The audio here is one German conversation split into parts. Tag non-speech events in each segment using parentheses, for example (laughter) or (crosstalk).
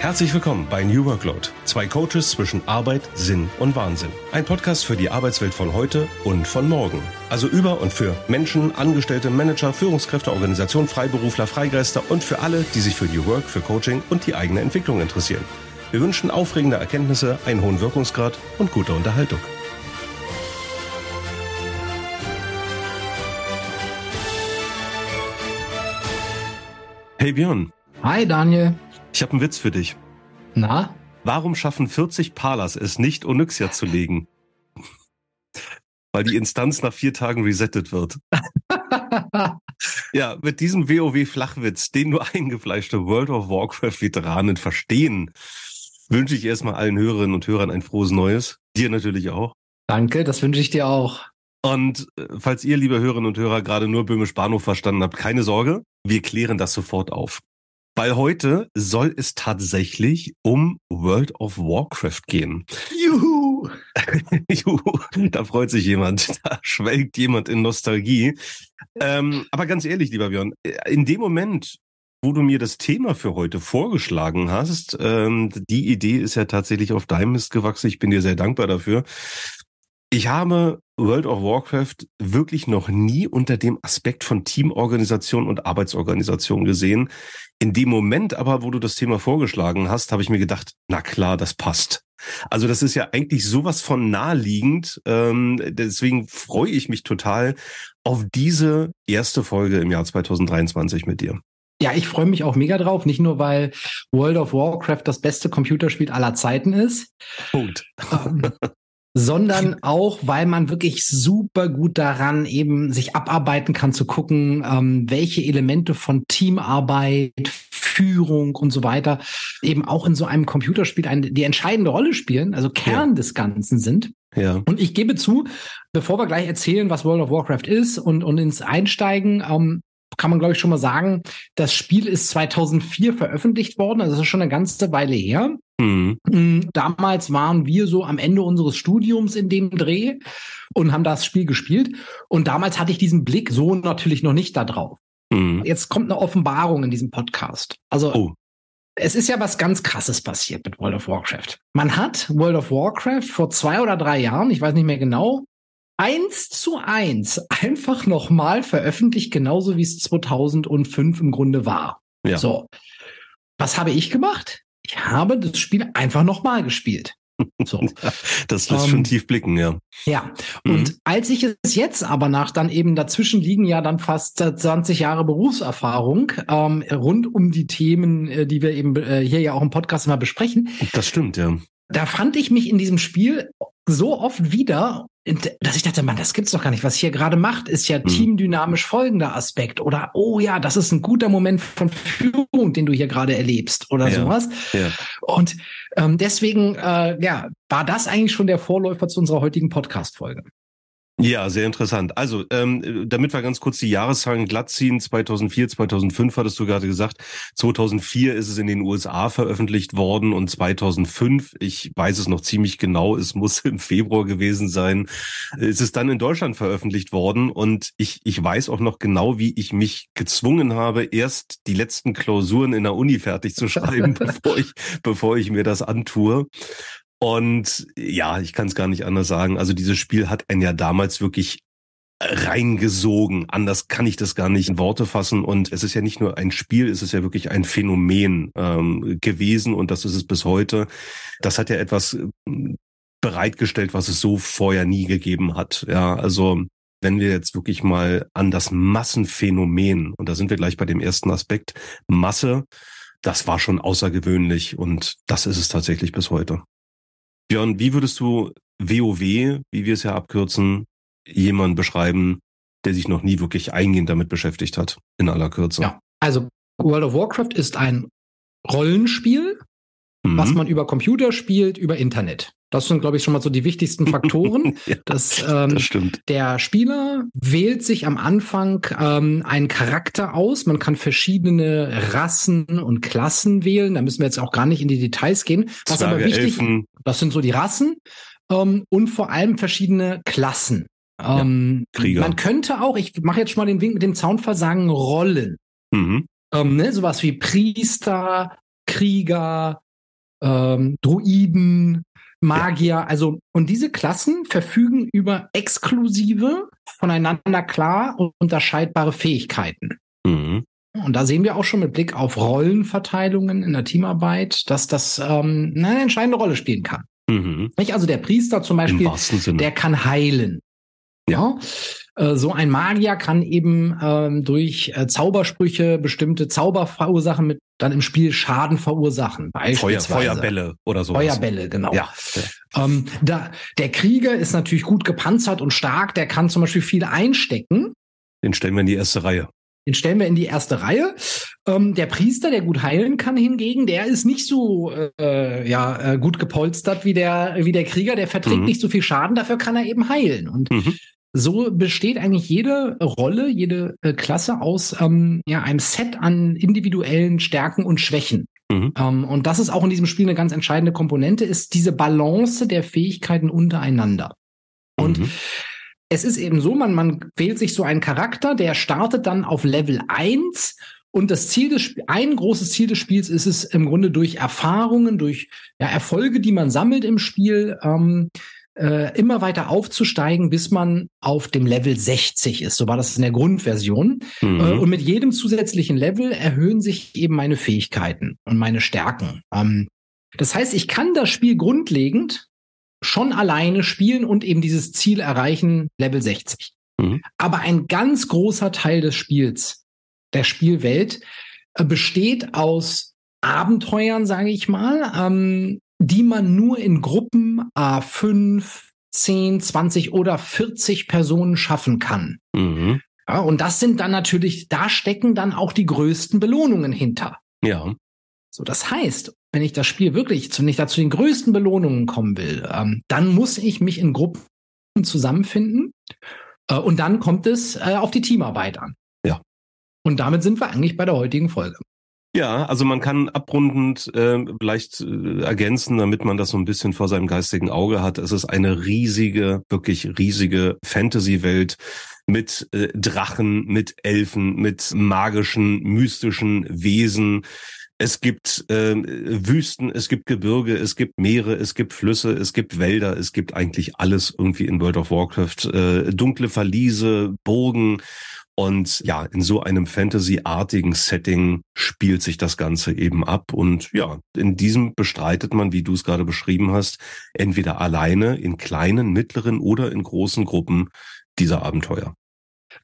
Herzlich willkommen bei New Workload. Zwei Coaches zwischen Arbeit, Sinn und Wahnsinn. Ein Podcast für die Arbeitswelt von heute und von morgen. Also über und für Menschen, Angestellte, Manager, Führungskräfte, Organisationen, Freiberufler, Freigeister und für alle, die sich für New Work, für Coaching und die eigene Entwicklung interessieren. Wir wünschen aufregende Erkenntnisse, einen hohen Wirkungsgrad und gute Unterhaltung. Hey Björn. Hi Daniel. Ich habe einen Witz für dich. Na? Warum schaffen 40 Palas es nicht, Onyxia zu legen? Weil die Instanz nach vier Tagen resettet wird. (laughs) ja, mit diesem WoW-Flachwitz, den nur eingefleischte World of Warcraft-Veteranen verstehen, wünsche ich erstmal allen Hörerinnen und Hörern ein frohes Neues. Dir natürlich auch. Danke, das wünsche ich dir auch. Und äh, falls ihr, liebe Hörerinnen und Hörer, gerade nur Böhmisch Bahnhof verstanden habt, keine Sorge, wir klären das sofort auf. Weil heute soll es tatsächlich um World of Warcraft gehen. Juhu! (laughs) Juhu, da freut sich jemand, (laughs) da schwelgt jemand in Nostalgie. Ähm, aber ganz ehrlich, lieber Björn, in dem Moment, wo du mir das Thema für heute vorgeschlagen hast, ähm, die Idee ist ja tatsächlich auf deinem Mist gewachsen. Ich bin dir sehr dankbar dafür. Ich habe World of Warcraft wirklich noch nie unter dem Aspekt von Teamorganisation und Arbeitsorganisation gesehen. In dem Moment aber, wo du das Thema vorgeschlagen hast, habe ich mir gedacht, na klar, das passt. Also das ist ja eigentlich sowas von naheliegend. Ähm, deswegen freue ich mich total auf diese erste Folge im Jahr 2023 mit dir. Ja, ich freue mich auch mega drauf. Nicht nur, weil World of Warcraft das beste Computerspiel aller Zeiten ist. Punkt. (laughs) Sondern auch, weil man wirklich super gut daran eben sich abarbeiten kann, zu gucken, ähm, welche Elemente von Teamarbeit, Führung und so weiter eben auch in so einem Computerspiel eine, die entscheidende Rolle spielen, also Kern ja. des Ganzen sind. Ja. Und ich gebe zu, bevor wir gleich erzählen, was World of Warcraft ist und, und ins Einsteigen, ähm, kann man, glaube ich, schon mal sagen, das Spiel ist 2004 veröffentlicht worden, also das ist schon eine ganze Weile her. Mhm. Mm, damals waren wir so am Ende unseres Studiums in dem Dreh und haben das Spiel gespielt. Und damals hatte ich diesen Blick so natürlich noch nicht da drauf. Mhm. Jetzt kommt eine Offenbarung in diesem Podcast. Also oh. Es ist ja was ganz Krasses passiert mit World of Warcraft. Man hat World of Warcraft vor zwei oder drei Jahren, ich weiß nicht mehr genau, eins zu eins einfach nochmal veröffentlicht, genauso wie es 2005 im Grunde war. Ja. So. Was habe ich gemacht? Ich habe das Spiel einfach nochmal gespielt. So. (laughs) das lässt ähm, schon tief blicken, ja. Ja, mhm. und als ich es jetzt aber nach dann eben dazwischen liegen ja dann fast 20 Jahre Berufserfahrung ähm, rund um die Themen, äh, die wir eben äh, hier ja auch im Podcast immer besprechen. Das stimmt, ja. Da fand ich mich in diesem Spiel so oft wieder, dass ich dachte, man, das gibt's doch gar nicht. Was hier gerade macht, ist ja mhm. teamdynamisch folgender Aspekt. Oder, oh ja, das ist ein guter Moment von Führung, den du hier gerade erlebst oder ja. sowas. Ja. Und ähm, deswegen, äh, ja, war das eigentlich schon der Vorläufer zu unserer heutigen Podcast-Folge. Ja, sehr interessant. Also, ähm, damit wir ganz kurz die Jahreszahlen glatt ziehen, 2004, 2005 hattest du gerade gesagt, 2004 ist es in den USA veröffentlicht worden und 2005, ich weiß es noch ziemlich genau, es muss im Februar gewesen sein, ist es dann in Deutschland veröffentlicht worden und ich, ich weiß auch noch genau, wie ich mich gezwungen habe, erst die letzten Klausuren in der Uni fertig zu schreiben, (laughs) bevor ich, bevor ich mir das antue. Und ja, ich kann es gar nicht anders sagen. Also dieses Spiel hat einen ja damals wirklich reingesogen. Anders kann ich das gar nicht in Worte fassen. Und es ist ja nicht nur ein Spiel, es ist ja wirklich ein Phänomen ähm, gewesen und das ist es bis heute. Das hat ja etwas ähm, bereitgestellt, was es so vorher nie gegeben hat. Ja, also wenn wir jetzt wirklich mal an das Massenphänomen, und da sind wir gleich bei dem ersten Aspekt, Masse, das war schon außergewöhnlich und das ist es tatsächlich bis heute. Björn, wie würdest du WoW, wie wir es ja abkürzen, jemanden beschreiben, der sich noch nie wirklich eingehend damit beschäftigt hat, in aller Kürze? Ja, also World of Warcraft ist ein Rollenspiel, mhm. was man über Computer spielt, über Internet. Das sind, glaube ich, schon mal so die wichtigsten Faktoren. (laughs) ja, dass, ähm, das stimmt. Der Spieler wählt sich am Anfang ähm, einen Charakter aus. Man kann verschiedene Rassen und Klassen wählen. Da müssen wir jetzt auch gar nicht in die Details gehen. Was Zwerge, aber wichtig, Elfen. das sind so die Rassen ähm, und vor allem verschiedene Klassen. Ähm, ja, Krieger. Man könnte auch, ich mache jetzt schon mal den Wink mit dem Zaunversagen, Rollen. Mhm. Ähm, ne, sowas wie Priester, Krieger, ähm, Druiden, Magier, ja. also und diese Klassen verfügen über exklusive, voneinander klar unterscheidbare Fähigkeiten. Mhm. Und da sehen wir auch schon mit Blick auf Rollenverteilungen in der Teamarbeit, dass das ähm, eine entscheidende Rolle spielen kann. Mhm. Nicht? Also der Priester zum Beispiel, der kann heilen. Ja. Äh, so ein Magier kann eben ähm, durch äh, Zaubersprüche bestimmte Zauber verursachen, mit dann im Spiel Schaden verursachen. Feuer, Feuerbälle oder so. Feuerbälle, genau. Ja. Ähm, da, der Krieger ist natürlich gut gepanzert und stark, der kann zum Beispiel viel einstecken. Den stellen wir in die erste Reihe. Den stellen wir in die erste Reihe. Ähm, der Priester, der gut heilen kann, hingegen, der ist nicht so äh, ja äh, gut gepolstert wie der wie der Krieger. Der verträgt mhm. nicht so viel Schaden. Dafür kann er eben heilen. Und mhm. So besteht eigentlich jede Rolle, jede äh, Klasse aus ähm, ja einem Set an individuellen Stärken und Schwächen. Mhm. Ähm, und das ist auch in diesem Spiel eine ganz entscheidende Komponente, ist diese Balance der Fähigkeiten untereinander. Und mhm es ist eben so, man, man wählt sich so einen Charakter, der startet dann auf Level 1 und das Ziel des Spiels, ein großes Ziel des Spiels ist es im Grunde durch Erfahrungen, durch ja, Erfolge, die man sammelt im Spiel, ähm, äh, immer weiter aufzusteigen, bis man auf dem Level 60 ist. So war das in der Grundversion. Mhm. Äh, und mit jedem zusätzlichen Level erhöhen sich eben meine Fähigkeiten und meine Stärken. Ähm, das heißt, ich kann das Spiel grundlegend schon alleine spielen und eben dieses Ziel erreichen, Level 60. Mhm. Aber ein ganz großer Teil des Spiels, der Spielwelt, äh, besteht aus Abenteuern, sage ich mal, ähm, die man nur in Gruppen A5, 10, 20 oder 40 Personen schaffen kann. Mhm. Ja, und das sind dann natürlich, da stecken dann auch die größten Belohnungen hinter. Ja. So, das heißt, wenn ich das Spiel wirklich zu, nicht dazu den größten Belohnungen kommen will, ähm, dann muss ich mich in Gruppen zusammenfinden äh, und dann kommt es äh, auf die Teamarbeit an. Ja. Und damit sind wir eigentlich bei der heutigen Folge. Ja, also man kann abrundend äh, vielleicht äh, ergänzen, damit man das so ein bisschen vor seinem geistigen Auge hat. Es ist eine riesige, wirklich riesige Fantasy-Welt mit äh, Drachen, mit Elfen, mit magischen, mystischen Wesen, es gibt äh, Wüsten, es gibt Gebirge, es gibt Meere, es gibt Flüsse, es gibt Wälder, es gibt eigentlich alles irgendwie in World of Warcraft. Äh, dunkle Verliese, Burgen. Und ja, in so einem Fantasy-artigen Setting spielt sich das Ganze eben ab. Und ja, in diesem bestreitet man, wie du es gerade beschrieben hast, entweder alleine in kleinen, mittleren oder in großen Gruppen dieser Abenteuer.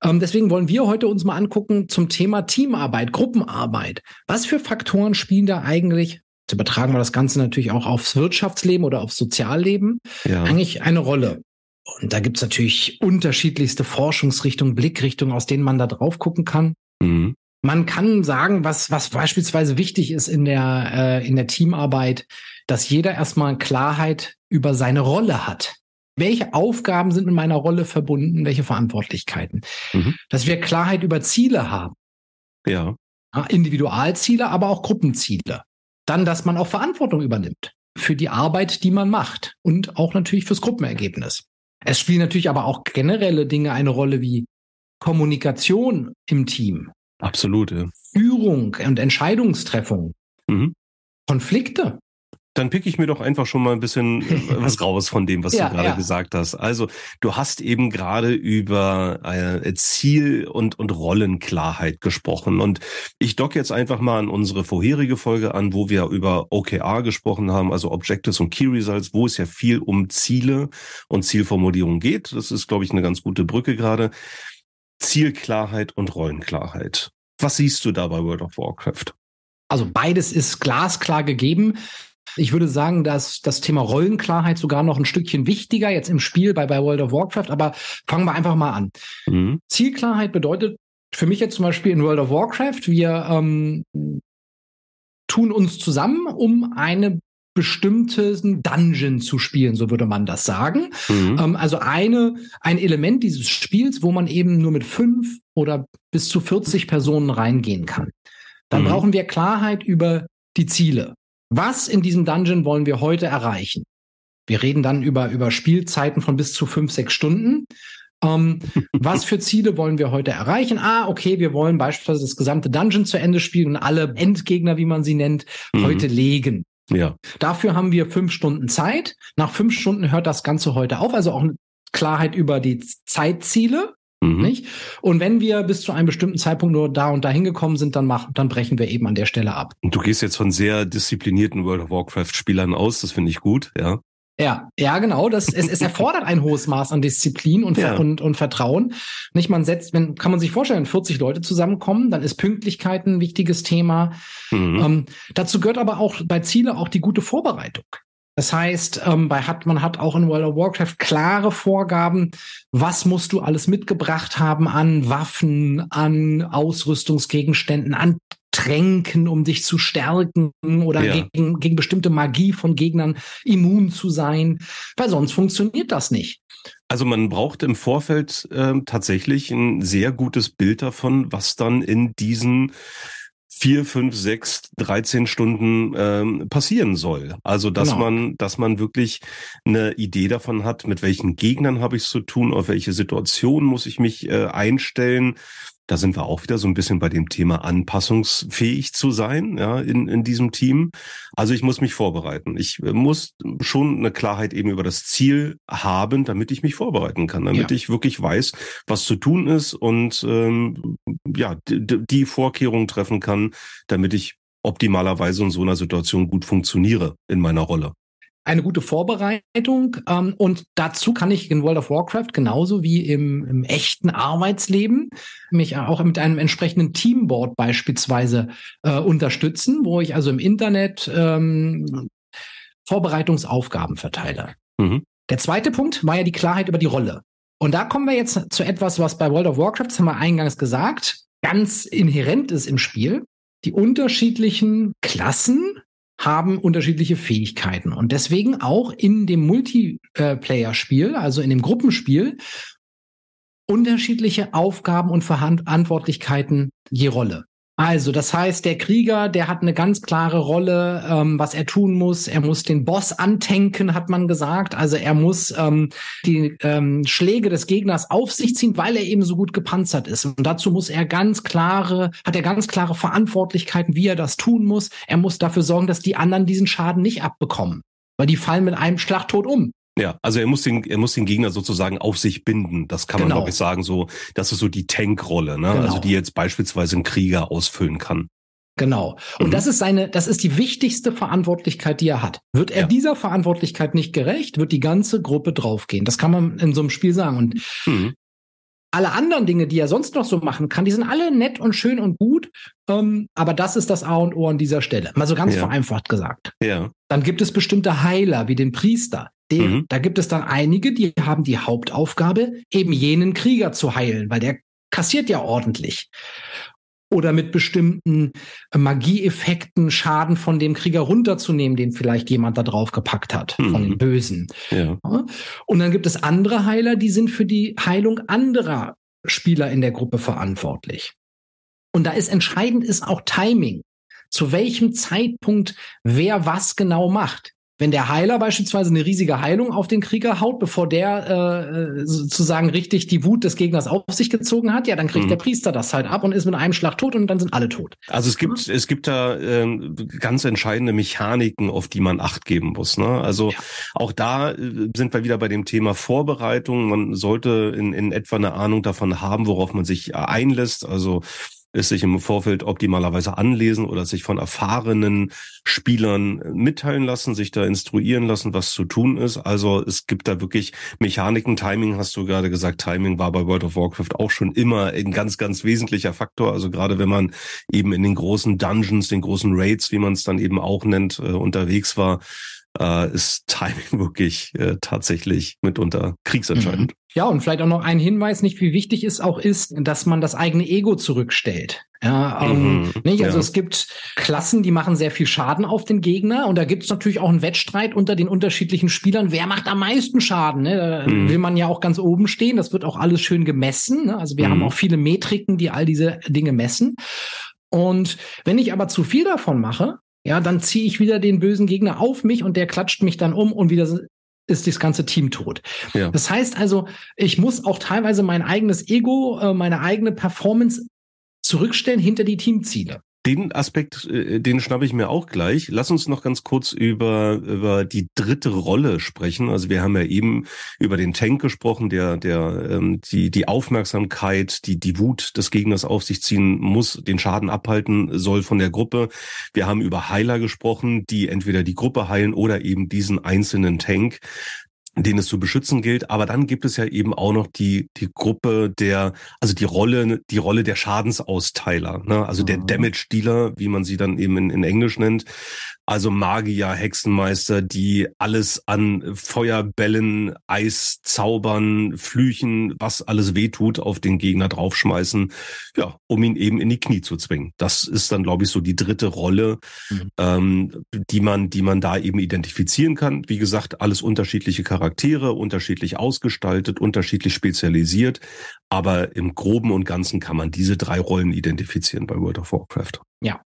Ähm, deswegen wollen wir heute uns mal angucken zum Thema Teamarbeit, Gruppenarbeit. Was für Faktoren spielen da eigentlich, zu übertragen wir das Ganze natürlich auch aufs Wirtschaftsleben oder aufs Sozialleben, ja. eigentlich eine Rolle? Und da gibt's natürlich unterschiedlichste Forschungsrichtungen, Blickrichtungen, aus denen man da drauf gucken kann. Mhm. Man kann sagen, was, was beispielsweise wichtig ist in der, äh, in der Teamarbeit, dass jeder erstmal Klarheit über seine Rolle hat welche Aufgaben sind mit meiner Rolle verbunden, welche Verantwortlichkeiten. Mhm. Dass wir Klarheit über Ziele haben. Ja. ja. Individualziele, aber auch Gruppenziele. Dann, dass man auch Verantwortung übernimmt für die Arbeit, die man macht und auch natürlich fürs Gruppenergebnis. Es spielen natürlich aber auch generelle Dinge eine Rolle wie Kommunikation im Team. Absolut. Ja. Führung und Entscheidungstreffung. Mhm. Konflikte. Dann pick ich mir doch einfach schon mal ein bisschen äh, (laughs) was raus von dem, was ja, du gerade ja. gesagt hast. Also du hast eben gerade über äh, Ziel und, und Rollenklarheit gesprochen. Und ich dock jetzt einfach mal an unsere vorherige Folge an, wo wir über OKR gesprochen haben, also Objectives und Key Results, wo es ja viel um Ziele und Zielformulierung geht. Das ist, glaube ich, eine ganz gute Brücke gerade. Zielklarheit und Rollenklarheit. Was siehst du da bei World of Warcraft? Also beides ist glasklar gegeben. Ich würde sagen, dass das Thema Rollenklarheit sogar noch ein Stückchen wichtiger jetzt im Spiel bei, bei World of Warcraft, aber fangen wir einfach mal an. Mhm. Zielklarheit bedeutet für mich jetzt zum Beispiel in World of Warcraft, wir ähm, tun uns zusammen, um eine bestimmten Dungeon zu spielen, so würde man das sagen. Mhm. Ähm, also eine, ein Element dieses Spiels, wo man eben nur mit fünf oder bis zu 40 Personen reingehen kann. Dann mhm. brauchen wir Klarheit über die Ziele. Was in diesem Dungeon wollen wir heute erreichen? Wir reden dann über, über Spielzeiten von bis zu fünf, sechs Stunden. Ähm, (laughs) was für Ziele wollen wir heute erreichen? Ah, okay, wir wollen beispielsweise das gesamte Dungeon zu Ende spielen und alle Endgegner, wie man sie nennt, mhm. heute legen. Ja. Dafür haben wir fünf Stunden Zeit. Nach fünf Stunden hört das Ganze heute auf. Also auch Klarheit über die Zeitziele. Mhm. Nicht? Und wenn wir bis zu einem bestimmten Zeitpunkt nur da und da hingekommen sind, dann machen, dann brechen wir eben an der Stelle ab. Und du gehst jetzt von sehr disziplinierten World of Warcraft Spielern aus, das finde ich gut, ja. Ja, ja, genau. Das, es, es erfordert ein hohes Maß an Disziplin und, ja. und, und Vertrauen. Nicht, man setzt, wenn, kann man sich vorstellen, 40 Leute zusammenkommen, dann ist Pünktlichkeit ein wichtiges Thema. Mhm. Ähm, dazu gehört aber auch bei Ziele auch die gute Vorbereitung. Das heißt, ähm, bei hat, man hat auch in World of Warcraft klare Vorgaben, was musst du alles mitgebracht haben an Waffen, an Ausrüstungsgegenständen, an Tränken, um dich zu stärken oder ja. gegen, gegen bestimmte Magie von Gegnern immun zu sein, weil sonst funktioniert das nicht. Also man braucht im Vorfeld äh, tatsächlich ein sehr gutes Bild davon, was dann in diesen vier, fünf, sechs, 13 Stunden ähm, passieren soll. Also dass genau. man, dass man wirklich eine Idee davon hat, mit welchen Gegnern habe ich es zu tun, auf welche Situation muss ich mich äh, einstellen da sind wir auch wieder so ein bisschen bei dem Thema anpassungsfähig zu sein, ja, in, in diesem Team. Also ich muss mich vorbereiten. Ich äh, muss schon eine Klarheit eben über das Ziel haben, damit ich mich vorbereiten kann, damit ja. ich wirklich weiß, was zu tun ist und ähm, ja, die Vorkehrungen treffen kann, damit ich optimalerweise in so einer Situation gut funktioniere in meiner Rolle eine gute Vorbereitung. Ähm, und dazu kann ich in World of Warcraft genauso wie im, im echten Arbeitsleben mich auch mit einem entsprechenden Teamboard beispielsweise äh, unterstützen, wo ich also im Internet ähm, Vorbereitungsaufgaben verteile. Mhm. Der zweite Punkt war ja die Klarheit über die Rolle. Und da kommen wir jetzt zu etwas, was bei World of Warcraft, das haben wir eingangs gesagt, ganz inhärent ist im Spiel. Die unterschiedlichen Klassen haben unterschiedliche Fähigkeiten und deswegen auch in dem Multiplayer-Spiel, also in dem Gruppenspiel, unterschiedliche Aufgaben und Verantwortlichkeiten je Rolle. Also, das heißt, der Krieger, der hat eine ganz klare Rolle, ähm, was er tun muss. Er muss den Boss antanken, hat man gesagt. Also er muss ähm, die ähm, Schläge des Gegners auf sich ziehen, weil er eben so gut gepanzert ist. Und dazu muss er ganz klare, hat er ganz klare Verantwortlichkeiten, wie er das tun muss. Er muss dafür sorgen, dass die anderen diesen Schaden nicht abbekommen. Weil die fallen mit einem Schlag tot um. Ja, also er muss den, er muss den Gegner sozusagen auf sich binden. Das kann man, genau. glaube ich, sagen. So, das ist so die Tankrolle, ne? Also genau. Also die jetzt beispielsweise ein Krieger ausfüllen kann. Genau. Und mhm. das ist seine, das ist die wichtigste Verantwortlichkeit, die er hat. Wird er ja. dieser Verantwortlichkeit nicht gerecht, wird die ganze Gruppe draufgehen. Das kann man in so einem Spiel sagen. Und mhm. alle anderen Dinge, die er sonst noch so machen kann, die sind alle nett und schön und gut. Ähm, aber das ist das A und O an dieser Stelle. Mal so ganz ja. vereinfacht gesagt. Ja. Dann gibt es bestimmte Heiler, wie den Priester. Den, mhm. Da gibt es dann einige, die haben die Hauptaufgabe, eben jenen Krieger zu heilen, weil der kassiert ja ordentlich. Oder mit bestimmten Magieeffekten Schaden von dem Krieger runterzunehmen, den vielleicht jemand da drauf gepackt hat, mhm. von den Bösen. Ja. Und dann gibt es andere Heiler, die sind für die Heilung anderer Spieler in der Gruppe verantwortlich. Und da ist entscheidend ist auch Timing. Zu welchem Zeitpunkt wer was genau macht wenn der Heiler beispielsweise eine riesige Heilung auf den Krieger haut, bevor der äh, sozusagen richtig die Wut des Gegners auf sich gezogen hat, ja, dann kriegt mhm. der Priester das halt ab und ist mit einem Schlag tot und dann sind alle tot. Also es gibt es gibt da ähm, ganz entscheidende Mechaniken, auf die man Acht geben muss. Ne? Also ja. auch da äh, sind wir wieder bei dem Thema Vorbereitung. Man sollte in, in etwa eine Ahnung davon haben, worauf man sich einlässt. Also es sich im Vorfeld optimalerweise anlesen oder sich von erfahrenen Spielern mitteilen lassen, sich da instruieren lassen, was zu tun ist. Also es gibt da wirklich Mechaniken. Timing hast du gerade gesagt. Timing war bei World of Warcraft auch schon immer ein ganz, ganz wesentlicher Faktor. Also gerade wenn man eben in den großen Dungeons, den großen Raids, wie man es dann eben auch nennt, äh, unterwegs war, äh, ist Timing (laughs) wirklich äh, tatsächlich mitunter kriegsentscheidend. Mhm. Ja, und vielleicht auch noch ein Hinweis, nicht wie wichtig es auch ist, dass man das eigene Ego zurückstellt. Ja, ähm, mhm, nicht? Also ja. es gibt Klassen, die machen sehr viel Schaden auf den Gegner und da gibt es natürlich auch einen Wettstreit unter den unterschiedlichen Spielern. Wer macht am meisten Schaden? Ne? Da mhm. will man ja auch ganz oben stehen. Das wird auch alles schön gemessen. Ne? Also wir mhm. haben auch viele Metriken, die all diese Dinge messen. Und wenn ich aber zu viel davon mache, ja, dann ziehe ich wieder den bösen Gegner auf mich und der klatscht mich dann um und wieder ist das ganze Team tot. Ja. Das heißt also, ich muss auch teilweise mein eigenes Ego, äh, meine eigene Performance zurückstellen hinter die Teamziele. Den Aspekt, äh, den schnappe ich mir auch gleich. Lass uns noch ganz kurz über, über die dritte Rolle sprechen. Also wir haben ja eben über den Tank gesprochen, der, der ähm, die, die Aufmerksamkeit, die, die Wut des Gegners auf sich ziehen muss, den Schaden abhalten soll von der Gruppe. Wir haben über Heiler gesprochen, die entweder die Gruppe heilen oder eben diesen einzelnen Tank den es zu beschützen gilt. Aber dann gibt es ja eben auch noch die, die Gruppe der, also die Rolle, die Rolle der Schadensausteiler, ne? also der mhm. Damage Dealer, wie man sie dann eben in, in Englisch nennt. Also Magier, Hexenmeister, die alles an Feuerbällen, Eiszaubern, Flüchen, was alles wehtut, auf den Gegner draufschmeißen, ja, um ihn eben in die Knie zu zwingen. Das ist dann, glaube ich, so die dritte Rolle, mhm. ähm, die man, die man da eben identifizieren kann. Wie gesagt, alles unterschiedliche Charaktere, unterschiedlich ausgestaltet, unterschiedlich spezialisiert. Aber im Groben und Ganzen kann man diese drei Rollen identifizieren bei World of Warcraft. Ja,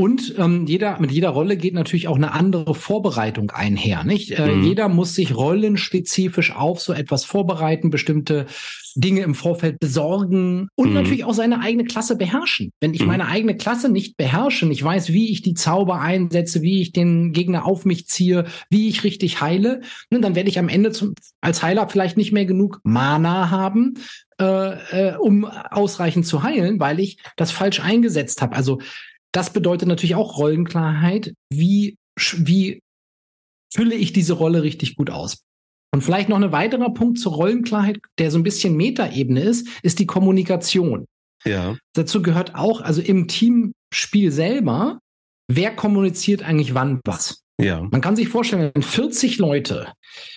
und ähm, jeder, mit jeder Rolle geht natürlich auch eine andere Vorbereitung einher. Nicht? Äh, mhm. Jeder muss sich rollenspezifisch auf so etwas vorbereiten, bestimmte Dinge im Vorfeld besorgen und mhm. natürlich auch seine eigene Klasse beherrschen. Wenn ich mhm. meine eigene Klasse nicht beherrsche, ich weiß, wie ich die Zauber einsetze, wie ich den Gegner auf mich ziehe, wie ich richtig heile, ne, dann werde ich am Ende zum, als Heiler vielleicht nicht mehr genug Mana haben, äh, äh, um ausreichend zu heilen, weil ich das falsch eingesetzt habe. Also das bedeutet natürlich auch Rollenklarheit. Wie, wie fülle ich diese Rolle richtig gut aus? Und vielleicht noch ein weiterer Punkt zur Rollenklarheit, der so ein bisschen Metaebene ist, ist die Kommunikation. Ja. Dazu gehört auch, also im Teamspiel selber, wer kommuniziert eigentlich wann was? Ja. Man kann sich vorstellen, wenn 40 Leute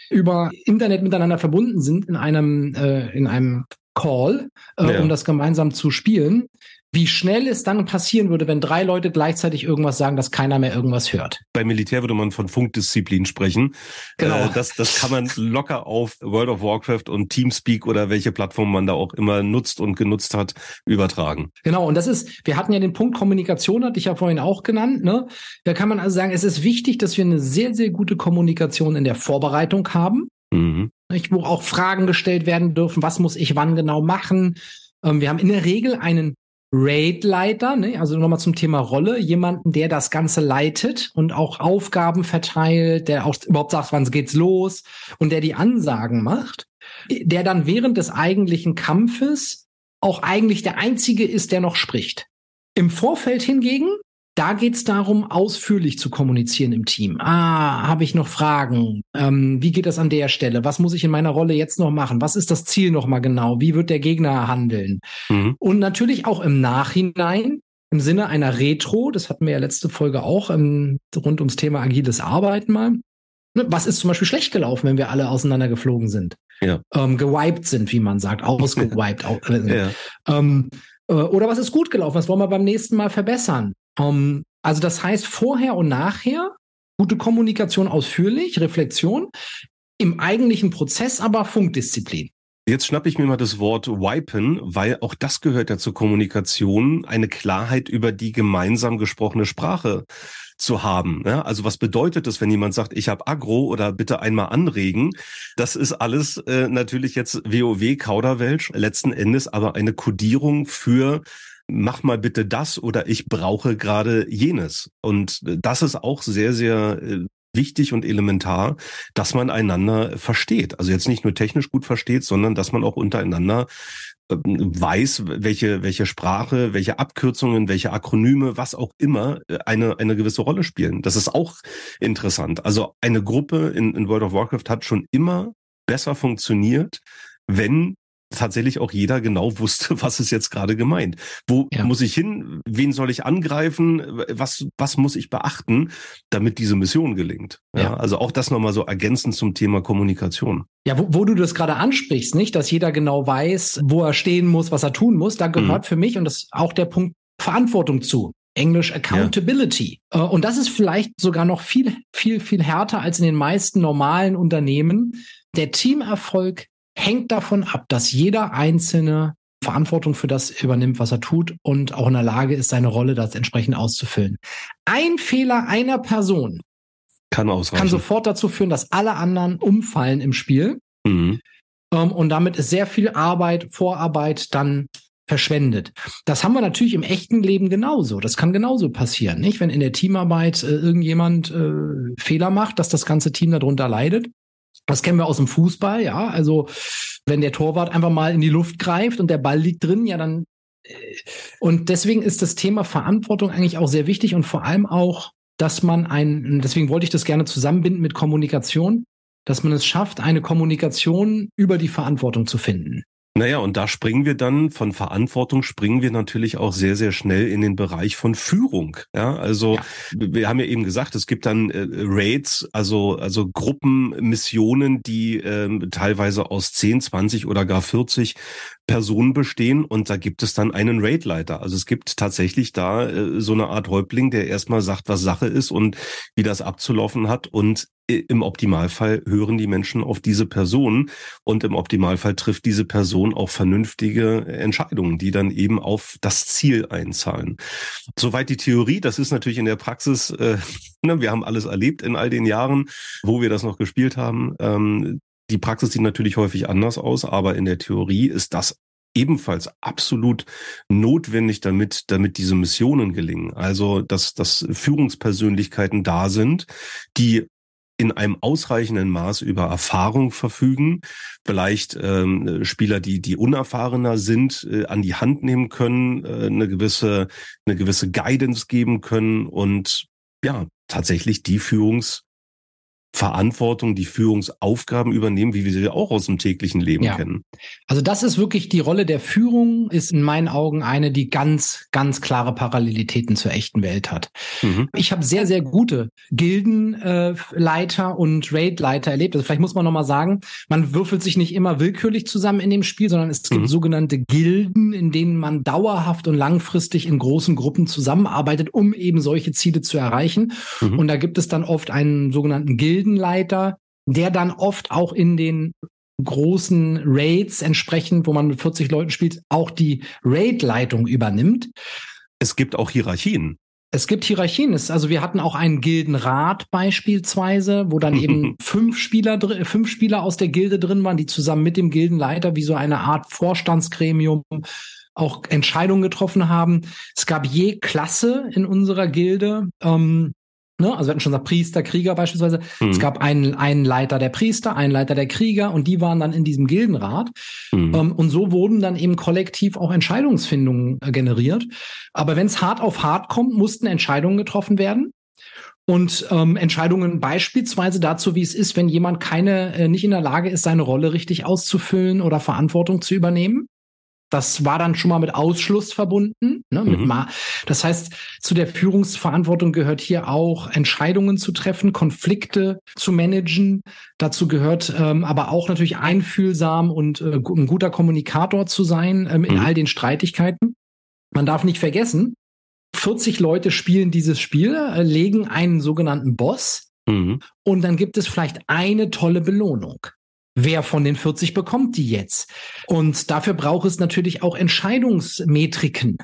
über Internet miteinander verbunden sind in einem, äh, in einem Call, äh, ja. um das gemeinsam zu spielen, wie schnell es dann passieren würde, wenn drei Leute gleichzeitig irgendwas sagen, dass keiner mehr irgendwas hört. Beim Militär würde man von Funkdisziplin sprechen. Genau. Äh, das, das kann man locker auf World of Warcraft und Teamspeak oder welche Plattform man da auch immer nutzt und genutzt hat, übertragen. Genau. Und das ist, wir hatten ja den Punkt Kommunikation, hatte ich ja vorhin auch genannt. Ne? Da kann man also sagen, es ist wichtig, dass wir eine sehr, sehr gute Kommunikation in der Vorbereitung haben. Mhm. Wo auch Fragen gestellt werden dürfen, was muss ich wann genau machen. Ähm, wir haben in der Regel einen Raid-Leiter, ne? also nochmal zum Thema Rolle, jemanden, der das Ganze leitet und auch Aufgaben verteilt, der auch überhaupt sagt, wann geht's los und der die Ansagen macht, der dann während des eigentlichen Kampfes auch eigentlich der Einzige ist, der noch spricht. Im Vorfeld hingegen da geht es darum, ausführlich zu kommunizieren im Team. Ah, habe ich noch Fragen? Ähm, wie geht das an der Stelle? Was muss ich in meiner Rolle jetzt noch machen? Was ist das Ziel noch mal genau? Wie wird der Gegner handeln? Mhm. Und natürlich auch im Nachhinein im Sinne einer Retro, das hatten wir ja letzte Folge auch ähm, rund ums Thema agiles Arbeiten mal. Ne, was ist zum Beispiel schlecht gelaufen, wenn wir alle auseinandergeflogen sind? Ja. Ähm, gewiped sind, wie man sagt, ausgewiped. (laughs) äh, ja. ähm, äh, oder was ist gut gelaufen? Was wollen wir beim nächsten Mal verbessern? Um, ähm, also das heißt vorher und nachher gute Kommunikation ausführlich, Reflexion, im eigentlichen Prozess aber Funkdisziplin. Jetzt schnappe ich mir mal das Wort wipen, weil auch das gehört ja zur Kommunikation, eine Klarheit über die gemeinsam gesprochene Sprache zu haben. Ja, also was bedeutet das, wenn jemand sagt, ich habe Agro oder bitte einmal anregen? Das ist alles äh, natürlich jetzt WoW Kauderwelsch, letzten Endes aber eine Kodierung für mach mal bitte das oder ich brauche gerade jenes. Und das ist auch sehr, sehr äh, wichtig und elementar, dass man einander versteht. Also jetzt nicht nur technisch gut versteht, sondern dass man auch untereinander ähm, weiß, welche, welche Sprache, welche Abkürzungen, welche Akronyme, was auch immer äh, eine, eine gewisse Rolle spielen. Das ist auch interessant. Also eine Gruppe in, in World of Warcraft hat schon immer besser funktioniert, wenn tatsächlich auch jeder genau wusste, (laughs) was ist jetzt gerade gemeint. Wo ja. muss ich hin? Wen soll ich angreifen? Was, was muss ich beachten, damit diese Mission gelingt? Ja, ja. Also auch das nochmal so ergänzend zum Thema Kommunikation. Ja, wo, wo du das gerade ansprichst, nicht, dass jeder genau weiß, wo er stehen muss, was er tun muss, da gehört mhm. für mich und das ist auch der Punkt Verantwortung zu. Englisch Accountability. Ja. Äh, und das ist vielleicht sogar noch viel, viel, viel härter als in den meisten normalen Unternehmen. Der Teamerfolg hängt davon ab, dass jeder Einzelne Verantwortung für das übernimmt, was er tut und auch in der Lage ist, seine Rolle das entsprechend auszufüllen. Ein Fehler einer Person kann, kann sofort dazu führen, dass alle anderen umfallen im Spiel. Mhm. Um, ähm, und damit ist sehr viel Arbeit, Vorarbeit dann verschwendet. Das haben wir natürlich im echten Leben genauso. Das kann genauso passieren, nicht? Wenn in der Teamarbeit äh, irgendjemand äh, Fehler macht, dass das ganze Team darunter leidet. Das kennen wir aus dem Fußball, ja. Also wenn der Torwart einfach mal in die Luft greift und der Ball liegt drin, ja, dann äh, und deswegen ist das Thema Verantwortung eigentlich auch sehr wichtig und vor allem auch, dass man ein, deswegen wollte ich das gerne zusammenbinden mit Kommunikation, dass man es schafft, eine Kommunikation über die Verantwortung zu finden. Naja, und da springen wir dann von Verantwortung, springen wir natürlich auch sehr, sehr schnell in den Bereich von Führung. Ja, also ja. wir haben ja eben gesagt, es gibt dann äh, Raids, also, also Gruppenmissionen, die ähm, teilweise aus 10, 20 oder gar 40 Personen bestehen und da gibt es dann einen Raidleiter. Also es gibt tatsächlich da äh, so eine Art Häuptling, der erstmal sagt, was Sache ist und wie das abzulaufen hat und im Optimalfall hören die Menschen auf diese Person und im Optimalfall trifft diese Person auch vernünftige Entscheidungen, die dann eben auf das Ziel einzahlen. Soweit die Theorie, das ist natürlich in der Praxis, äh, (laughs) ne, wir haben alles erlebt in all den Jahren, wo wir das noch gespielt haben. Ähm, die Praxis sieht natürlich häufig anders aus, aber in der Theorie ist das ebenfalls absolut notwendig, damit, damit diese Missionen gelingen. Also, dass, dass Führungspersönlichkeiten da sind, die in einem ausreichenden Maß über Erfahrung verfügen, vielleicht ähm, Spieler, die die unerfahrener sind, äh, an die Hand nehmen können, äh, eine gewisse eine gewisse Guidance geben können und ja tatsächlich die Führungs Verantwortung, die Führungsaufgaben übernehmen, wie wir sie auch aus dem täglichen Leben ja. kennen. Also das ist wirklich die Rolle der Führung, ist in meinen Augen eine, die ganz, ganz klare Parallelitäten zur echten Welt hat. Mhm. Ich habe sehr, sehr gute Gildenleiter äh, und Raidleiter erlebt. Also vielleicht muss man nochmal sagen, man würfelt sich nicht immer willkürlich zusammen in dem Spiel, sondern es gibt mhm. sogenannte Gilden, in denen man dauerhaft und langfristig in großen Gruppen zusammenarbeitet, um eben solche Ziele zu erreichen. Mhm. Und da gibt es dann oft einen sogenannten Gilden Gildenleiter, der dann oft auch in den großen Raids entsprechend, wo man mit 40 Leuten spielt, auch die Raid-Leitung übernimmt. Es gibt auch Hierarchien. Es gibt Hierarchien. also wir hatten auch einen Gildenrat beispielsweise, wo dann eben (laughs) fünf Spieler, fünf Spieler aus der Gilde drin waren, die zusammen mit dem Gildenleiter wie so eine Art Vorstandsgremium auch Entscheidungen getroffen haben. Es gab je Klasse in unserer Gilde. Ähm, Ne? Also wir hatten schon gesagt, Priester, Krieger beispielsweise. Mhm. Es gab einen, einen Leiter der Priester, einen Leiter der Krieger und die waren dann in diesem Gildenrat. Mhm. Ähm, und so wurden dann eben kollektiv auch Entscheidungsfindungen äh, generiert. Aber wenn es hart auf hart kommt, mussten Entscheidungen getroffen werden. Und ähm, Entscheidungen beispielsweise dazu, wie es ist, wenn jemand keine, äh, nicht in der Lage ist, seine Rolle richtig auszufüllen oder Verantwortung zu übernehmen. Das war dann schon mal mit Ausschluss verbunden. Ne, mit mhm. das heißt, zu der Führungsverantwortung gehört hier auch Entscheidungen zu treffen, Konflikte zu managen. Dazu gehört ähm, aber auch natürlich einfühlsam und äh, ein guter Kommunikator zu sein ähm, in mhm. all den Streitigkeiten. Man darf nicht vergessen, 40 Leute spielen dieses Spiel, äh, legen einen sogenannten Boss mhm. und dann gibt es vielleicht eine tolle Belohnung. Wer von den 40 bekommt die jetzt? Und dafür braucht es natürlich auch Entscheidungsmetriken.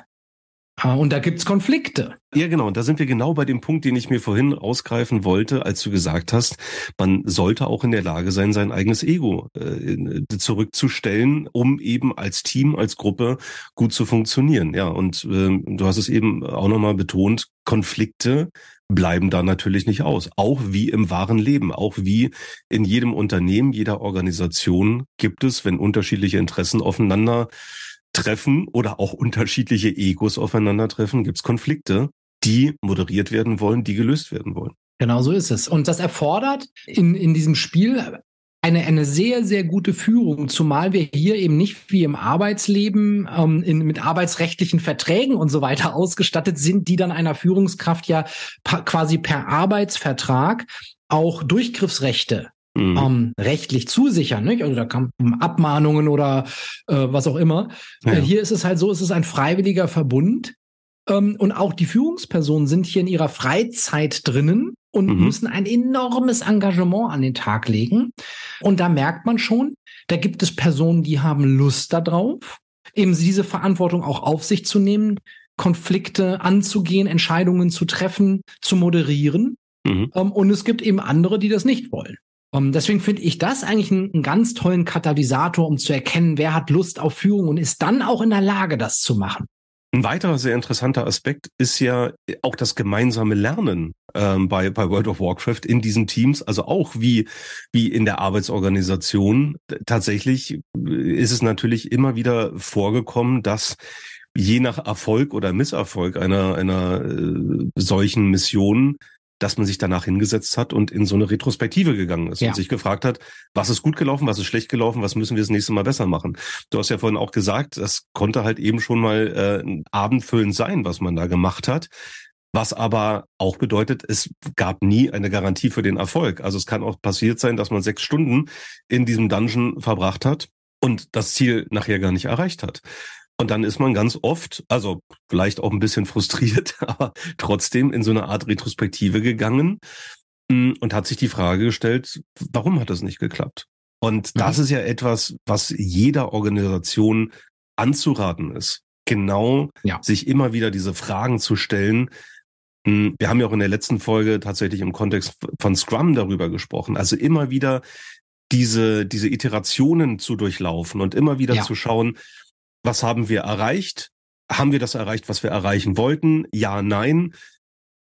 Ah, und da gibt's Konflikte. Ja, genau. Und da sind wir genau bei dem Punkt, den ich mir vorhin ausgreifen wollte, als du gesagt hast, man sollte auch in der Lage sein, sein eigenes Ego äh, zurückzustellen, um eben als Team, als Gruppe gut zu funktionieren. Ja, und äh, du hast es eben auch nochmal betont, Konflikte bleiben da natürlich nicht aus. Auch wie im wahren Leben, auch wie in jedem Unternehmen, jeder Organisation gibt es, wenn unterschiedliche Interessen aufeinander treffen oder auch unterschiedliche Egos aufeinandertreffen, gibt es Konflikte, die moderiert werden wollen, die gelöst werden wollen. Genau so ist es. Und das erfordert in, in diesem Spiel eine, eine sehr, sehr gute Führung, zumal wir hier eben nicht wie im Arbeitsleben ähm, in, mit arbeitsrechtlichen Verträgen und so weiter (laughs) ausgestattet sind, die dann einer Führungskraft ja quasi per Arbeitsvertrag auch Durchgriffsrechte mhm. ähm, rechtlich zusichern. Nicht? Also da kamen Abmahnungen oder äh, was auch immer. Ja. Äh, hier ist es halt so, es ist ein freiwilliger Verbund. Ähm, und auch die Führungspersonen sind hier in ihrer Freizeit drinnen und mhm. müssen ein enormes Engagement an den Tag legen. Und da merkt man schon, da gibt es Personen, die haben Lust darauf, eben diese Verantwortung auch auf sich zu nehmen, Konflikte anzugehen, Entscheidungen zu treffen, zu moderieren. Mhm. Um, ähm, und es gibt eben andere, die das nicht wollen. Um, deswegen finde ich das eigentlich einen, einen, ganz tollen Katalysator, um zu erkennen, wer hat Lust auf Führung und ist dann auch in der Lage, das zu machen. Ein weiterer sehr interessanter Aspekt ist ja auch das gemeinsame Lernen ähm, bei, bei World of Warcraft in diesen Teams, also auch wie, wie in der Arbeitsorganisation. Tatsächlich ist es natürlich immer wieder vorgekommen, dass je nach Erfolg oder Misserfolg einer, einer äh, solchen Mission dass man sich danach hingesetzt hat und in so eine Retrospektive gegangen ist ja. und sich gefragt hat, was ist gut gelaufen, was ist schlecht gelaufen, was müssen wir das nächste Mal besser machen. Du hast ja vorhin auch gesagt, das konnte halt eben schon mal äh, abendfüllend sein, was man da gemacht hat. Was aber auch bedeutet, es gab nie eine Garantie für den Erfolg. Also es kann auch passiert sein, dass man sechs Stunden in diesem Dungeon verbracht hat und das Ziel nachher gar nicht erreicht hat. Und dann ist man ganz oft, also vielleicht auch ein bisschen frustriert, (laughs) aber trotzdem in so eine Art Retrospektive gegangen mm, und hat sich die Frage gestellt, warum hat das nicht geklappt? Und das mhm. ist ja etwas, was jeder Organisation anzuraten ist. Genau ja. sich immer wieder diese Fragen zu stellen. Mm, wir haben ja auch in der letzten Folge tatsächlich im Kontext von Scrum darüber gesprochen. Also immer wieder diese, diese Iterationen zu durchlaufen und immer wieder ja. zu schauen, was haben wir erreicht? Haben wir das erreicht, was wir erreichen wollten? Ja, nein.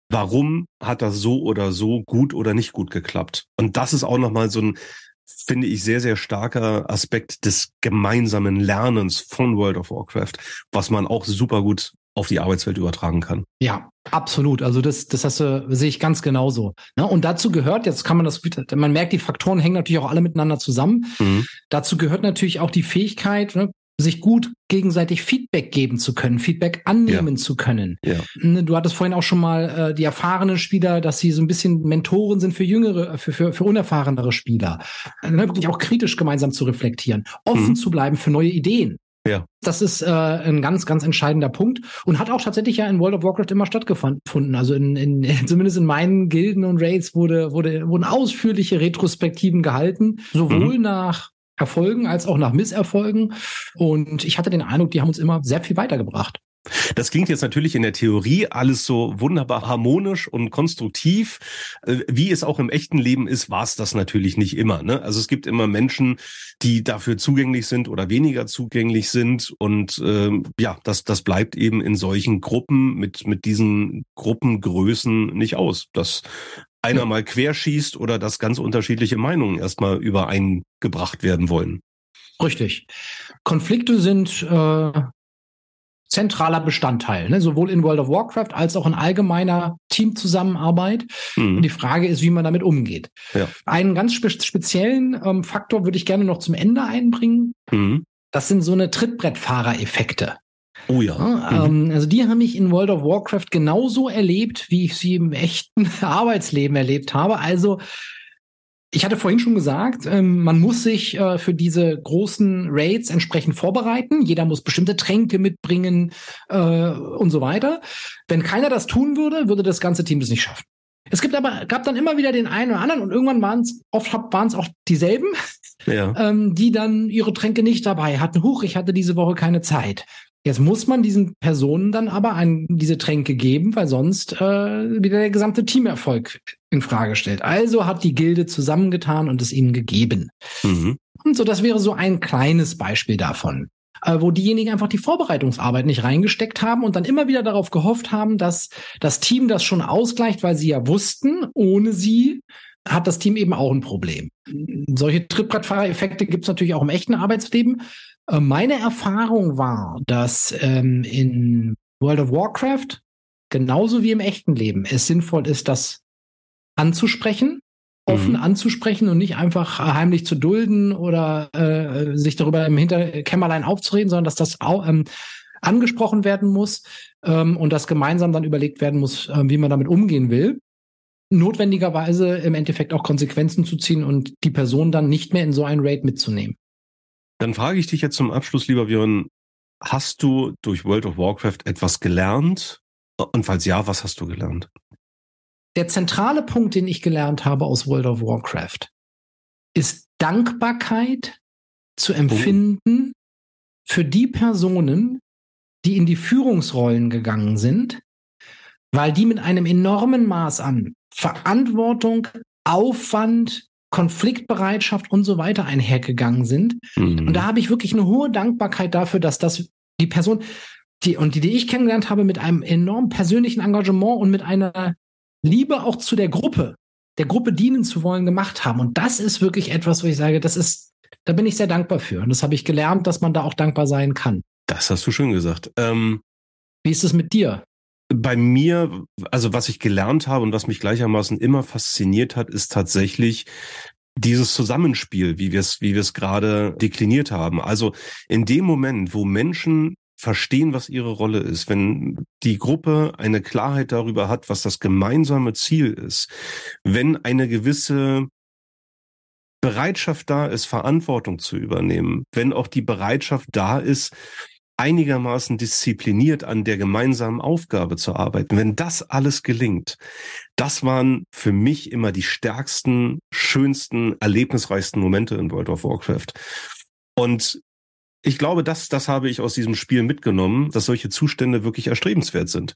Warum hat das so oder so gut oder nicht gut geklappt? Und das ist auch nochmal so ein, finde ich, sehr, sehr starker Aspekt des gemeinsamen Lernens von World of Warcraft, was man auch super gut auf die Arbeitswelt übertragen kann. Ja, absolut. Also das, das hast du, sehe ich ganz genauso. Ne? Und dazu gehört, jetzt kann man das, man merkt, die Faktoren hängen natürlich auch alle miteinander zusammen. Mhm. Dazu gehört natürlich auch die Fähigkeit, ne? Sich gut gegenseitig Feedback geben zu können, Feedback annehmen ja. zu können. Ja. Ne, du hattest vorhin auch schon mal äh, die erfahrenen Spieler, dass sie so ein bisschen Mentoren sind für jüngere, für, für, für unerfahrenere Spieler. Ne, wirklich auch kritisch gemeinsam zu reflektieren, offen mhm. zu bleiben für neue Ideen. Ja. Das ist äh, ein ganz, ganz entscheidender Punkt und hat auch tatsächlich ja in World of Warcraft immer stattgefunden. Also in, in, (laughs) zumindest in meinen Gilden und Raids wurde, wurde, wurden ausführliche Retrospektiven gehalten, sowohl mhm. nach Erfolgen als auch nach Misserfolgen. Und ich hatte den Eindruck, die haben uns immer sehr viel weitergebracht. Das klingt jetzt natürlich in der Theorie alles so wunderbar harmonisch und konstruktiv. Äh, wie es auch im echten Leben ist, war es das natürlich nicht immer. Ne? Also es gibt immer Menschen, die dafür zugänglich sind oder weniger zugänglich sind. Und ähm, ja, das, das bleibt eben in solchen Gruppen mit, mit diesen Gruppengrößen nicht aus. Das einer mal querschießt oder dass ganz unterschiedliche Meinungen erstmal übereingebracht werden wollen. Richtig. Konflikte sind äh, zentraler Bestandteil, ne? sowohl in World of Warcraft als auch in allgemeiner Teamzusammenarbeit. Mhm. Und die Frage ist, wie man damit umgeht. Ja. Einen ganz spe speziellen ähm, Faktor würde ich gerne noch zum Ende einbringen. Mhm. Das sind so eine Trittbrettfahrer-Effekte. Oh ja. Mhm. also die haben mich in World of Warcraft genauso erlebt, wie ich sie im echten (laughs) Arbeitsleben erlebt habe. Also ich hatte vorhin schon gesagt, ähm, man muss sich äh, für diese großen Raids entsprechend vorbereiten. Jeder muss bestimmte Tränke mitbringen äh, und so weiter. Wenn keiner das tun würde, würde das ganze Team das nicht schaffen. Es gibt aber, gab dann immer wieder den einen oder anderen und irgendwann waren es, oft waren es auch dieselben, ja. (laughs) ähm, die dann ihre Tränke nicht dabei hatten. Huch, ich hatte diese Woche keine Zeit. Jetzt muss man diesen Personen dann aber an diese Tränke geben, weil sonst äh, wieder der gesamte Teamerfolg in Frage stellt. Also hat die Gilde zusammengetan und es ihnen gegeben. Mhm. Und so, das wäre so ein kleines Beispiel davon, äh, wo diejenigen einfach die Vorbereitungsarbeit nicht reingesteckt haben und dann immer wieder darauf gehofft haben, dass das Team das schon ausgleicht, weil sie ja wussten, ohne sie hat das Team eben auch ein Problem. Solche Trittbrettfahrereffekte gibt es natürlich auch im echten Arbeitsleben. Äh, meine Erfahrung war, dass ähm, in World of Warcraft genauso wie im echten Leben es sinnvoll ist, das anzusprechen, offen mhm. anzusprechen und nicht einfach heimlich zu dulden oder äh, sich darüber im Hinterkämmerlein aufzureden, sondern dass das auch, ähm, angesprochen werden muss ähm, und dass gemeinsam dann überlegt werden muss, äh, wie man damit umgehen will. Notwendigerweise im Endeffekt auch Konsequenzen zu ziehen und die Person dann nicht mehr in so ein Raid mitzunehmen. Dann frage ich dich jetzt zum Abschluss, lieber Björn, hast du durch World of Warcraft etwas gelernt? Und falls ja, was hast du gelernt? Der zentrale Punkt, den ich gelernt habe aus World of Warcraft, ist Dankbarkeit zu empfinden oh. für die Personen, die in die Führungsrollen gegangen sind, weil die mit einem enormen Maß an Verantwortung, Aufwand, Konfliktbereitschaft und so weiter einhergegangen sind. Mhm. Und da habe ich wirklich eine hohe Dankbarkeit dafür, dass das die Person, die und die, die ich kennengelernt habe, mit einem enorm persönlichen Engagement und mit einer Liebe auch zu der Gruppe, der Gruppe dienen zu wollen, gemacht haben. Und das ist wirklich etwas, wo ich sage, das ist, da bin ich sehr dankbar für. Und das habe ich gelernt, dass man da auch dankbar sein kann. Das hast du schön gesagt. Ähm, Wie ist es mit dir? Bei mir, also was ich gelernt habe und was mich gleichermaßen immer fasziniert hat, ist tatsächlich dieses Zusammenspiel, wie wir es, wie wir es gerade dekliniert haben. Also in dem Moment, wo Menschen verstehen, was ihre Rolle ist, wenn die Gruppe eine Klarheit darüber hat, was das gemeinsame Ziel ist, wenn eine gewisse Bereitschaft da ist, Verantwortung zu übernehmen, wenn auch die Bereitschaft da ist, einigermaßen diszipliniert an der gemeinsamen Aufgabe zu arbeiten. Wenn das alles gelingt, das waren für mich immer die stärksten, schönsten, erlebnisreichsten Momente in World of Warcraft. Und ich glaube, das, das habe ich aus diesem Spiel mitgenommen, dass solche Zustände wirklich erstrebenswert sind.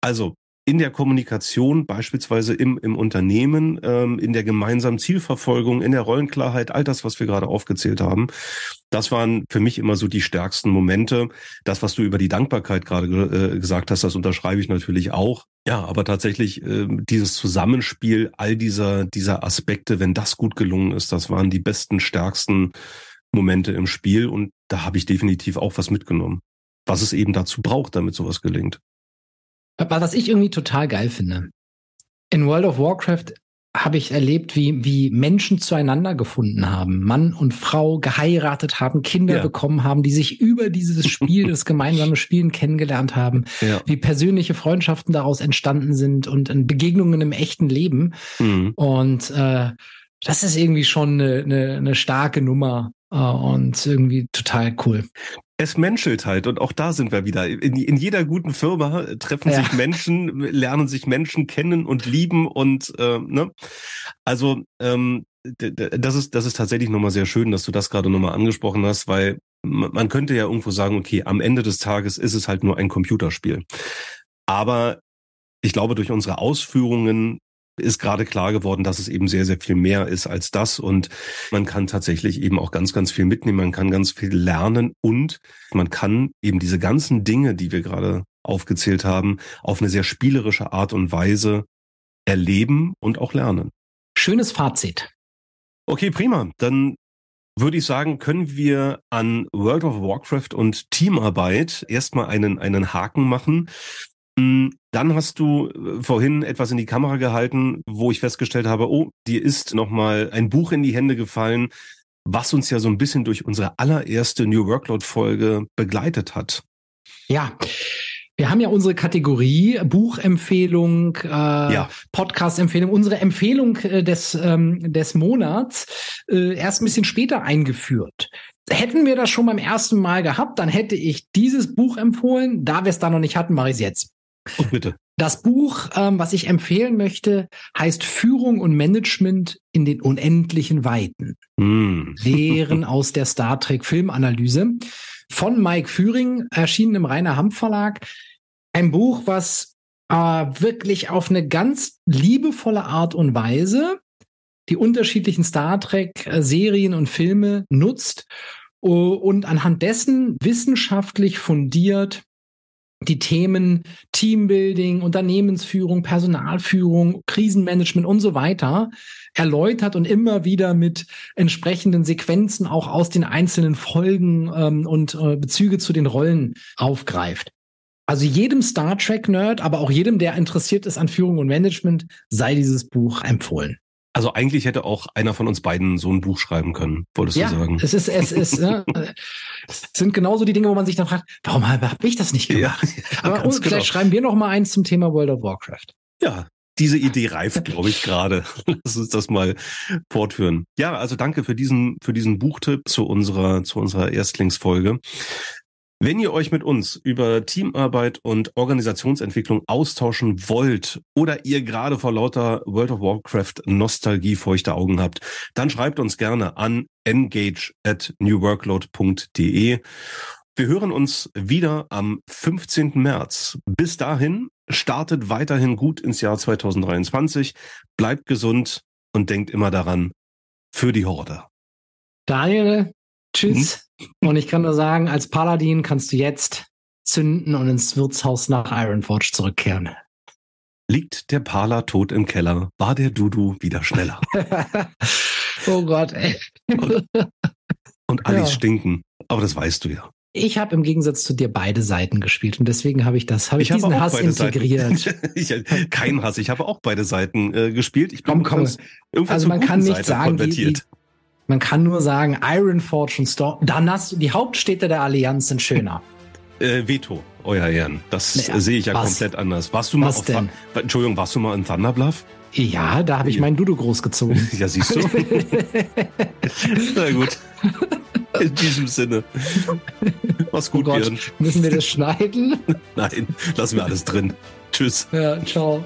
Also in der Kommunikation, beispielsweise im, im Unternehmen, ähm, in der gemeinsamen Zielverfolgung, in der Rollenklarheit, all das, was wir gerade aufgezählt haben. Das waren für mich immer so die stärksten Momente. Das, was du über die Dankbarkeit gerade äh, gesagt hast, das unterschreibe ich natürlich auch. Ja, aber tatsächlich äh, dieses Zusammenspiel all dieser, dieser Aspekte, wenn das gut gelungen ist, das waren die besten, stärksten Momente im Spiel. Und da habe ich definitiv auch was mitgenommen, was es eben dazu braucht, damit sowas gelingt. Was ich irgendwie total geil finde. In World of Warcraft habe ich erlebt, wie, wie Menschen zueinander gefunden haben. Mann und Frau geheiratet haben, Kinder ja. bekommen haben, die sich über dieses Spiel, das (laughs) gemeinsame Spielen kennengelernt haben. Ja. Wie persönliche Freundschaften daraus entstanden sind und Begegnungen im echten Leben. Mhm. Und äh, das ist irgendwie schon eine, eine, eine starke Nummer und irgendwie total cool es menschelt halt und auch da sind wir wieder. In, in jeder guten Firma treffen ja. sich Menschen, lernen sich Menschen kennen und lieben und äh, ne. Also ähm, das ist das ist tatsächlich nochmal sehr schön, dass du das gerade nochmal angesprochen hast, weil man könnte ja irgendwo sagen, okay, am Ende des Tages ist es halt nur ein Computerspiel. Aber ich glaube, durch unsere Ausführungen ist gerade klar geworden, dass es eben sehr, sehr viel mehr ist als das. Und man kann tatsächlich eben auch ganz, ganz viel mitnehmen. Man kann ganz viel lernen und man kann eben diese ganzen Dinge, die wir gerade aufgezählt haben, auf eine sehr spielerische Art und Weise erleben und auch lernen. Schönes Fazit. Okay, prima. Dann würde ich sagen, können wir an World of Warcraft und Teamarbeit erstmal einen, einen Haken machen. Hm, dann hast du äh, vorhin etwas in die Kamera gehalten, wo ich festgestellt habe, oh, dir ist nochmal ein Buch in die Hände gefallen, was uns ja so ein bisschen durch unsere allererste New Workload Folge begleitet hat. Ja. Wir haben ja unsere Kategorie Buchempfehlung, äh, ja. Podcast-Empfehlung, unsere Empfehlung äh, des, ähm, des Monats äh, erst ein bisschen später eingeführt. Hätten wir das schon beim ersten Mal gehabt, dann hätte ich dieses Buch empfohlen. Da wir es da noch nicht hatten, mache ich es jetzt. Und bitte. Das Buch, ähm, was ich empfehlen möchte, heißt Führung und Management in den unendlichen Weiten. Mm. Lehren (laughs) aus der Star Trek Filmanalyse von Mike Führing, erschienen im Rainer Hanf Verlag. Ein Buch, was äh, wirklich auf eine ganz liebevolle Art und Weise die unterschiedlichen Star Trek äh, Serien und Filme nutzt und anhand dessen wissenschaftlich fundiert die Themen Teambuilding, Unternehmensführung, Personalführung, Krisenmanagement und so weiter erläutert und immer wieder mit entsprechenden Sequenzen auch aus den einzelnen Folgen ähm, und äh, Bezüge zu den Rollen aufgreift. Also jedem Star Trek-Nerd, aber auch jedem, der interessiert ist an Führung und Management, sei dieses Buch empfohlen. Also eigentlich hätte auch einer von uns beiden so ein Buch schreiben können, wolltest ja, du sagen. Es ist, es ist, (laughs) ne, es sind genauso die Dinge, wo man sich dann fragt, warum habe hab ich das nicht gemacht? (laughs) Ja, Aber und, genau. vielleicht schreiben wir noch mal eins zum Thema World of Warcraft. Ja, diese Idee reift, glaube ich, gerade. (laughs) Lass uns das mal fortführen. Ja, also danke für diesen, für diesen Buchtipp zu unserer, zu unserer Erstlingsfolge. Wenn ihr euch mit uns über Teamarbeit und Organisationsentwicklung austauschen wollt oder ihr gerade vor lauter World of Warcraft Nostalgie feuchte Augen habt, dann schreibt uns gerne an engage at newworkload.de. Wir hören uns wieder am 15. März. Bis dahin startet weiterhin gut ins Jahr 2023, bleibt gesund und denkt immer daran, für die Horde. Daniel, tschüss. Hm? Und ich kann nur sagen, als Paladin kannst du jetzt zünden und ins Wirtshaus nach Ironforge zurückkehren. Liegt der Pala tot im Keller, war der Dudu wieder schneller. (laughs) oh Gott, ey. Und, und Alis ja. stinken, aber das weißt du ja. Ich habe im Gegensatz zu dir beide Seiten gespielt und deswegen habe ich das, habe ich, ich diesen Hass integriert. (laughs) ich, kein Hass, ich habe auch beide Seiten äh, gespielt. Ich bin komm, komm. Also man kann nicht sagen, die, die, man kann nur sagen, Ironforge und Storm. Dann hast du die Hauptstädte der Allianz sind schöner. (laughs) Äh, Veto, euer Ehren. Das naja, sehe ich ja was? komplett anders. Warst du mal was auf denn? Entschuldigung, warst du mal in Thunderbluff? Ja, da habe ich meinen Dudu großgezogen. (laughs) ja, siehst du. (laughs) Na gut. In diesem Sinne. Mach's gut, oh Gott, Björn. Müssen wir das schneiden? Nein, lassen wir alles drin. Tschüss. Ja, ciao.